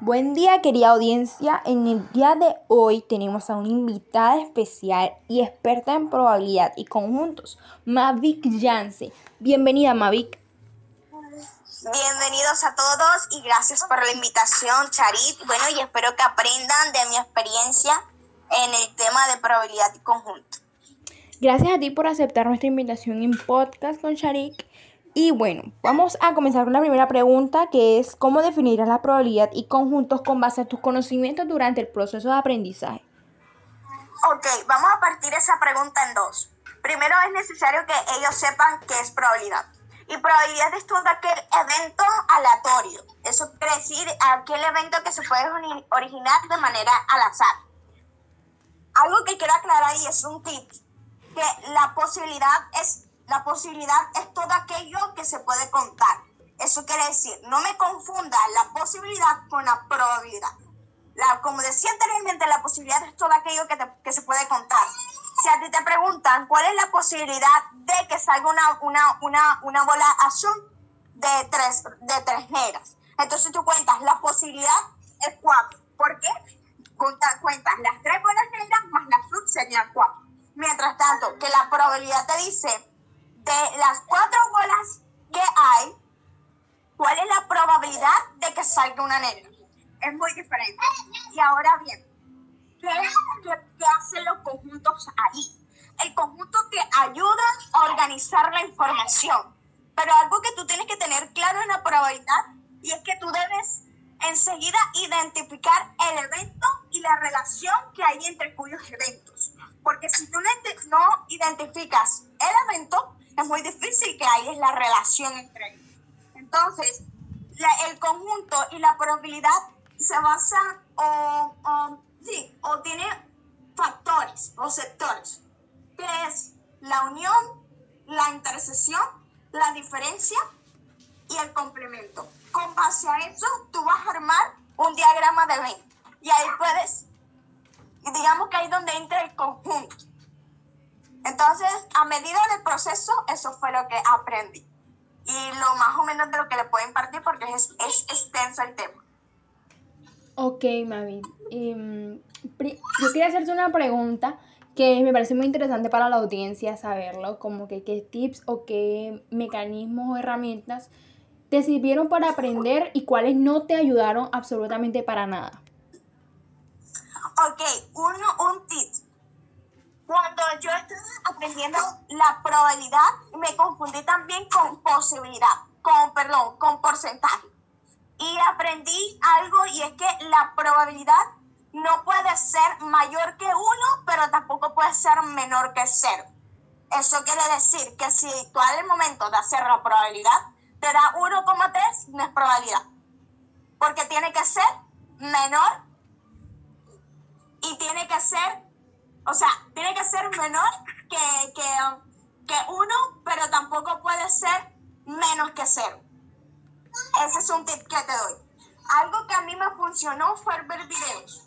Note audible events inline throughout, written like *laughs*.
Buen día querida audiencia, en el día de hoy tenemos a una invitada especial y experta en probabilidad y conjuntos, Mavic Yance. Bienvenida Mavic. Bienvenidos a todos y gracias por la invitación Charit. Bueno, y espero que aprendan de mi experiencia en el tema de probabilidad y conjunto. Gracias a ti por aceptar nuestra invitación en podcast con Charik. Y bueno, vamos a comenzar con la primera pregunta, que es ¿cómo definirás la probabilidad y conjuntos con base a tus conocimientos durante el proceso de aprendizaje? Ok, vamos a partir esa pregunta en dos. Primero es necesario que ellos sepan qué es probabilidad. Y probabilidad es todo aquel evento aleatorio. Eso quiere decir aquel evento que se puede originar de manera al azar. Algo que quiero aclarar y es un tip, que la posibilidad es la posibilidad es todo aquello que se puede contar. Eso quiere decir, no me confunda la posibilidad con la probabilidad. La, como decía anteriormente, la posibilidad es todo aquello que, se puede contar. Si a ti te preguntan cuál es la posibilidad de que salga una, una, una, una bola azul de tres, de tres negras, entonces tú cuentas, la posibilidad es cuatro. ¿Por qué? Cuentas, cuentas las tres bolas negras más la azul serían cuatro. Mientras tanto, que la probabilidad te dice de las cuatro bolas que hay, ¿cuál es la probabilidad de que salga una negra? Es muy diferente. Y ahora bien, ¿qué es lo que, hacen los conjuntos ahí? El conjunto que ayuda a organizar la información. Pero algo que tú tienes que tener claro en la probabilidad y es que tú debes enseguida identificar el evento y la relación que hay entre cuyos eventos. Porque si tú no identificas el evento, es muy difícil que hay la relación entre ellos. Entonces, el conjunto y la probabilidad se basan o, o, sí, o tiene factores o sectores, que es la unión, la intersección, la diferencia y el complemento. Con base a eso, tú vas a armar un diagrama de evento. Y ahí puedes, digamos que ahí donde entra el conjunto. Entonces, a medida del proceso, eso fue lo que aprendí. Y lo más o menos de lo que le puedo impartir porque es, es extenso el tema. Ok, Mavi. Em, yo quería hacerte una pregunta que me parece muy interesante para la audiencia saberlo, como que qué tips o qué mecanismos o herramientas te sirvieron para aprender y cuáles no te ayudaron absolutamente para nada. Ok, uno, cuando yo estaba aprendiendo la probabilidad, me confundí también con posibilidad, con, perdón, con porcentaje. Y aprendí algo y es que la probabilidad no puede ser mayor que uno, pero tampoco puede ser menor que cero. Eso quiere decir que si tú al momento de hacer la probabilidad te da 1,3, no es probabilidad. Porque tiene que ser menor y tiene que ser o sea, tiene que ser menor que, que, uno, pero tampoco puede ser menos que cero. Ese es un tip que te doy. Algo que a mí me funcionó fue ver videos.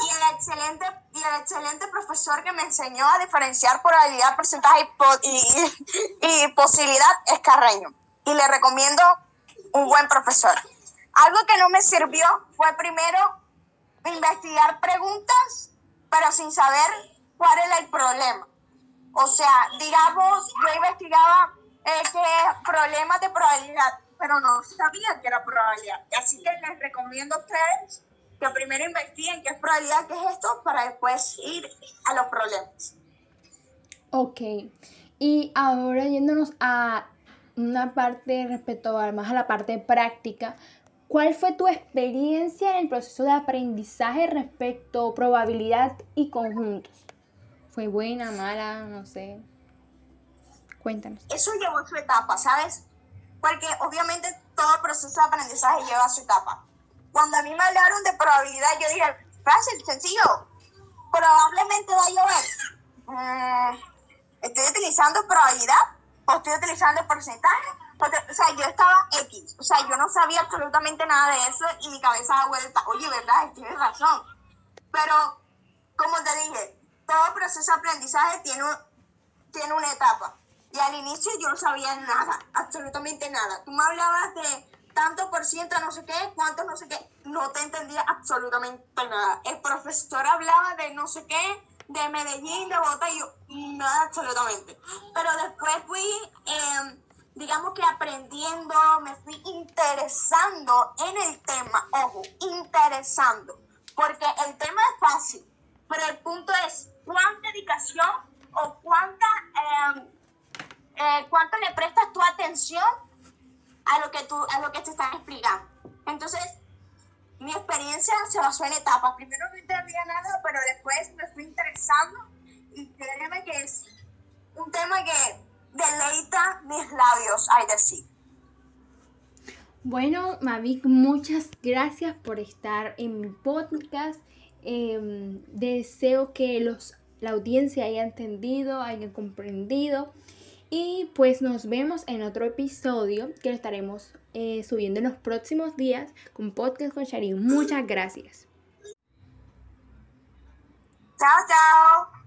Y el excelente, y el excelente profesor que me enseñó a diferenciar probabilidad, porcentaje y, y posibilidad es Carreño. Y le recomiendo un buen profesor. Algo que no me sirvió fue primero investigar preguntas, pero sin saber cuál era el problema. O sea, digamos, yo investigaba eh, problemas de probabilidad, pero no sabía que era probabilidad. Así que les recomiendo a ustedes que primero investiguen qué es probabilidad, qué es esto, para después ir a los problemas. Ok. Y ahora yéndonos a una parte respecto a, más a la parte práctica, ¿cuál fue tu experiencia en el proceso de aprendizaje respecto a probabilidad y conjuntos? ¿Fue buena, mala? No sé. Cuéntanos. Eso llevó su etapa, ¿sabes? Porque obviamente todo proceso de aprendizaje lleva su etapa. Cuando a mí me hablaron de probabilidad, yo dije, fácil, sencillo. Probablemente va a llover. Mm, ¿Estoy utilizando probabilidad o estoy utilizando porcentaje? o sea, yo estaba X. O sea, yo no sabía absolutamente nada de eso y mi cabeza da vuelta. Oye, ¿verdad? Tienes razón. Pero, como te dije, todo proceso de aprendizaje tiene, tiene una etapa. Y al inicio yo no sabía nada, absolutamente nada. Tú me hablabas de tanto por ciento, no sé qué, cuánto, no sé qué. no te entendía absolutamente nada. El profesor hablaba de no sé qué, de Medellín, de Bogotá, y yo, nada absolutamente. Pero después fui, em, digamos que aprendiendo, me fui interesando en el tema, ojo, interesando, porque el tema es fácil, pero el punto es cuánta dedicación o cuánta, em, eh, cuánto le prestas tu atención a lo que tú, a lo que te están explicando. Entonces, mi experiencia se basó en etapas. Primero no entendía nada, pero después me fui interesando y créeme que es un tema que deleita mis labios, hay decir. Bueno, Mavic, muchas gracias por estar en mi podcast. Em, deseo que los, la audiencia haya entendido, haya comprendido. Y pues nos vemos en otro episodio que lo estaremos eh, subiendo en los próximos días con Podcast con Sharin. Muchas gracias. Chao, chao.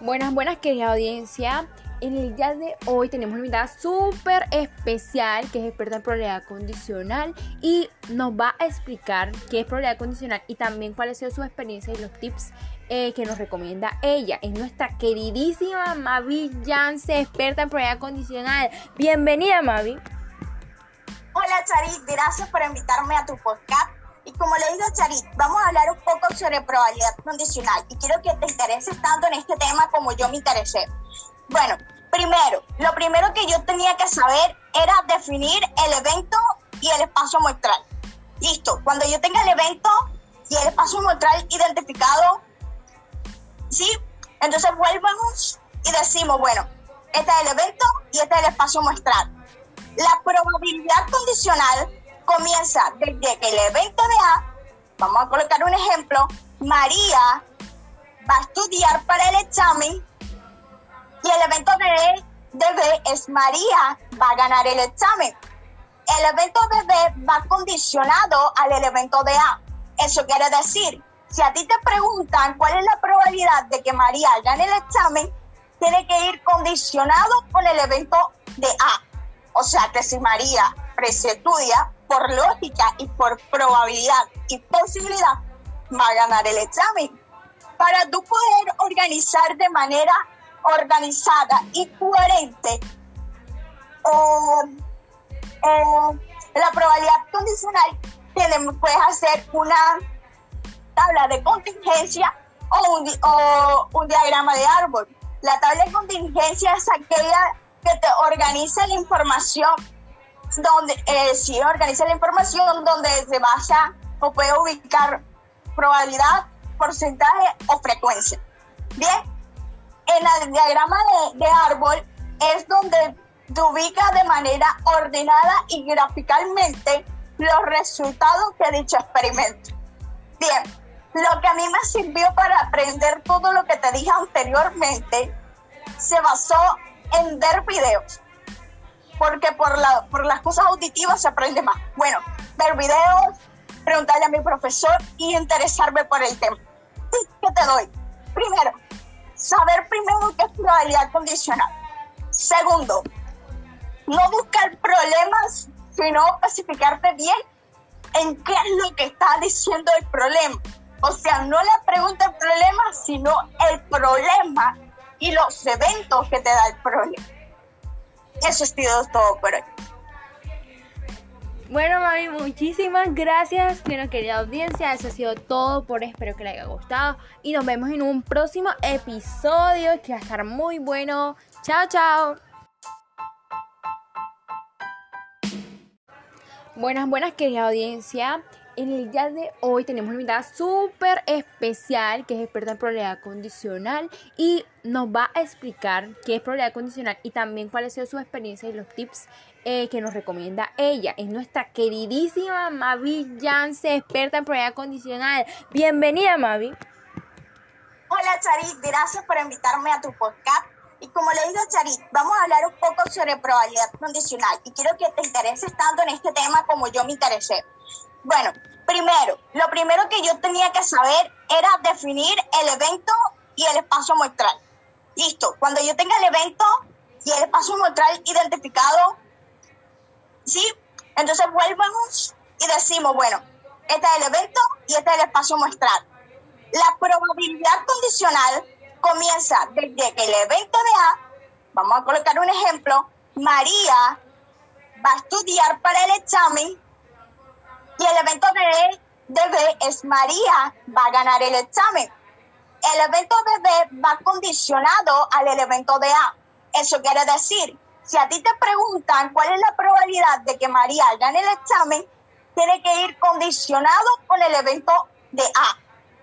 Buenas, buenas, querida audiencia. En el día de hoy tenemos una invitada súper especial que es experta en probabilidad condicional y nos va a explicar qué es probabilidad condicional y también cuál ha sido su experiencia y los tips eh, que nos recomienda ella. Es nuestra queridísima Mavi Yance, experta en probabilidad condicional. Bienvenida, Mavi. Hola, Charit. Gracias por invitarme a tu podcast. Y como le digo Charit, vamos a hablar un poco sobre probabilidad condicional y quiero que te intereses tanto en este tema como yo me interesé. Bueno, primero, lo primero que yo tenía que saber era definir el evento y el espacio muestral. Listo, cuando yo tenga el evento y el espacio muestral identificado, ¿sí? Entonces volvemos y decimos, bueno, este es el evento y este es el espacio muestral. La probabilidad condicional comienza desde que el evento de A, vamos a colocar un ejemplo, María va a estudiar para el examen y el evento de, B es María va a ganar el examen. El evento de B va condicionado al evento de A. Eso quiere decir, si a ti te preguntan cuál es la probabilidad de que María gane el examen, tiene que ir condicionado con el evento de A. O sea que si María estudia, por lógica y por probabilidad y posibilidad, va a ganar el examen. Para tú poder organizar de manera organizada y coherente la probabilidad condicional, puedes hacer una tabla de contingencia o un, o un diagrama de árbol. La tabla de contingencia es aquella que te organiza la información donde eh, si organiza la información donde se vaya o puede ubicar probabilidad, porcentaje o frecuencia. Bien, en el diagrama de, árbol es donde te ubica de manera ordenada y graficalmente los resultados de dicho experimento. Bien, lo que a mí me sirvió para aprender todo lo que te dije anteriormente se basó en ver videos, porque por, por las cosas auditivas se aprende más. Bueno, ver videos, preguntarle a mi profesor y interesarme por el tema. *laughs* ¿Qué te doy? Primero, saber primero qué es probabilidad condicional. Segundo, no buscar problemas, sino especificarte bien en qué es lo que está diciendo el problema. O sea, no le pregunta el problema, sino el problema y los eventos que te da el problema. Eso es todo por hoy. Bueno, mami, muchísimas gracias, bueno, querida audiencia. Eso ha sido todo por. Espero que les haya gustado. Y nos vemos en un próximo episodio que va a estar muy bueno. Chao, chao. Buenas, buenas, querida audiencia. En el día de hoy tenemos una invitada súper especial que es experta en probabilidad condicional y nos va a explicar qué es probabilidad condicional y también cuáles son sus experiencias y los tips eh, que nos recomienda ella. Es nuestra queridísima Mavi Yance, experta en probabilidad condicional. Bienvenida, Mavi. Hola, Charit. Gracias por invitarme a tu podcast. Y como le digo, Charit, vamos a hablar un poco sobre probabilidad condicional. Y quiero que te intereses tanto en este tema como yo me interesé. Bueno, primero, lo primero que yo tenía que saber era definir el evento y el espacio muestral. Listo, cuando yo tenga el evento y el encontrar identificado, ¿sí? Entonces vuelvamos y decimos, bueno, este es el evento y este es el espacio muestral. La probabilidad condicional comienza desde que el evento de A, vamos a colocar un ejemplo, María va a estudiar para el examen y el evento de, de B es María va a ganar el examen. El evento de B va condicionado al elemento de A. Eso quiere decir, si a ti te preguntan cuál es la probabilidad de que María gane el examen, tiene que ir condicionado con el evento de A.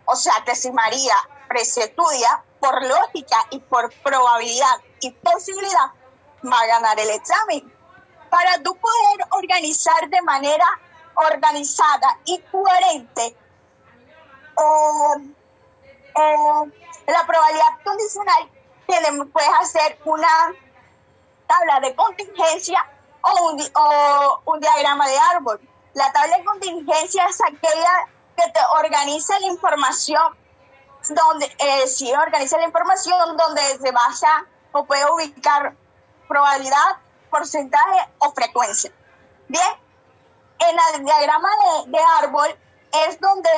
O sea que si María estudia, por lógica y por probabilidad y posibilidad, va a ganar el examen. Para tú poder organizar de manera organizada y coherente la probabilidad condicional, puedes hacer una tabla de contingencia o un, o un diagrama de árbol. La tabla de contingencia es aquella que te organiza la información donde eh, sí organiza la información donde se basa o puede ubicar probabilidad, porcentaje o frecuencia. Bien, en el diagrama de, árbol es donde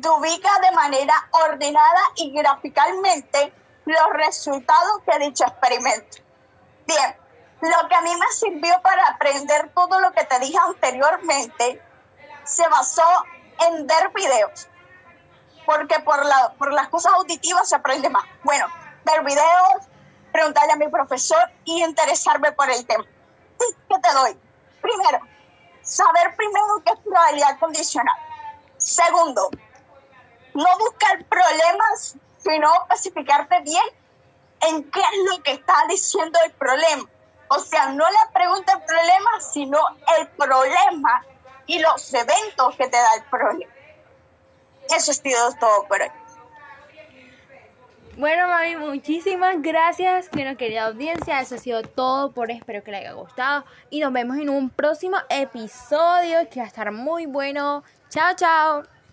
te ubica de manera ordenada y graficalmente los resultados de dicho experimento. Bien, lo que a mí me sirvió para aprender todo lo que te dije anteriormente se basó en ver videos porque por, la, por las cosas auditivas se aprende más. Bueno, ver videos, preguntarle a mi profesor y interesarme por el tema. ¿Qué te doy? Primero, saber primero qué es probabilidad condicional. Segundo, no buscar problemas, sino especificarte bien en qué es lo que está diciendo el problema. O sea, no la pregunta el problema, sino el problema y los eventos que te da el problema. Eso sido todo por hoy. Bueno, mami, muchísimas gracias, bueno, querida audiencia. Eso ha sido todo por hoy. Espero que les haya gustado. Y nos vemos en un próximo episodio que va a estar muy bueno. Chao, chao.